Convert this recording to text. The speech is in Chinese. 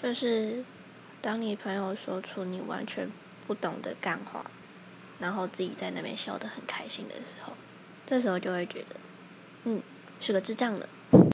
就是当你朋友说出你完全不懂的干话，然后自己在那边笑得很开心的时候，这时候就会觉得，嗯，是个智障了。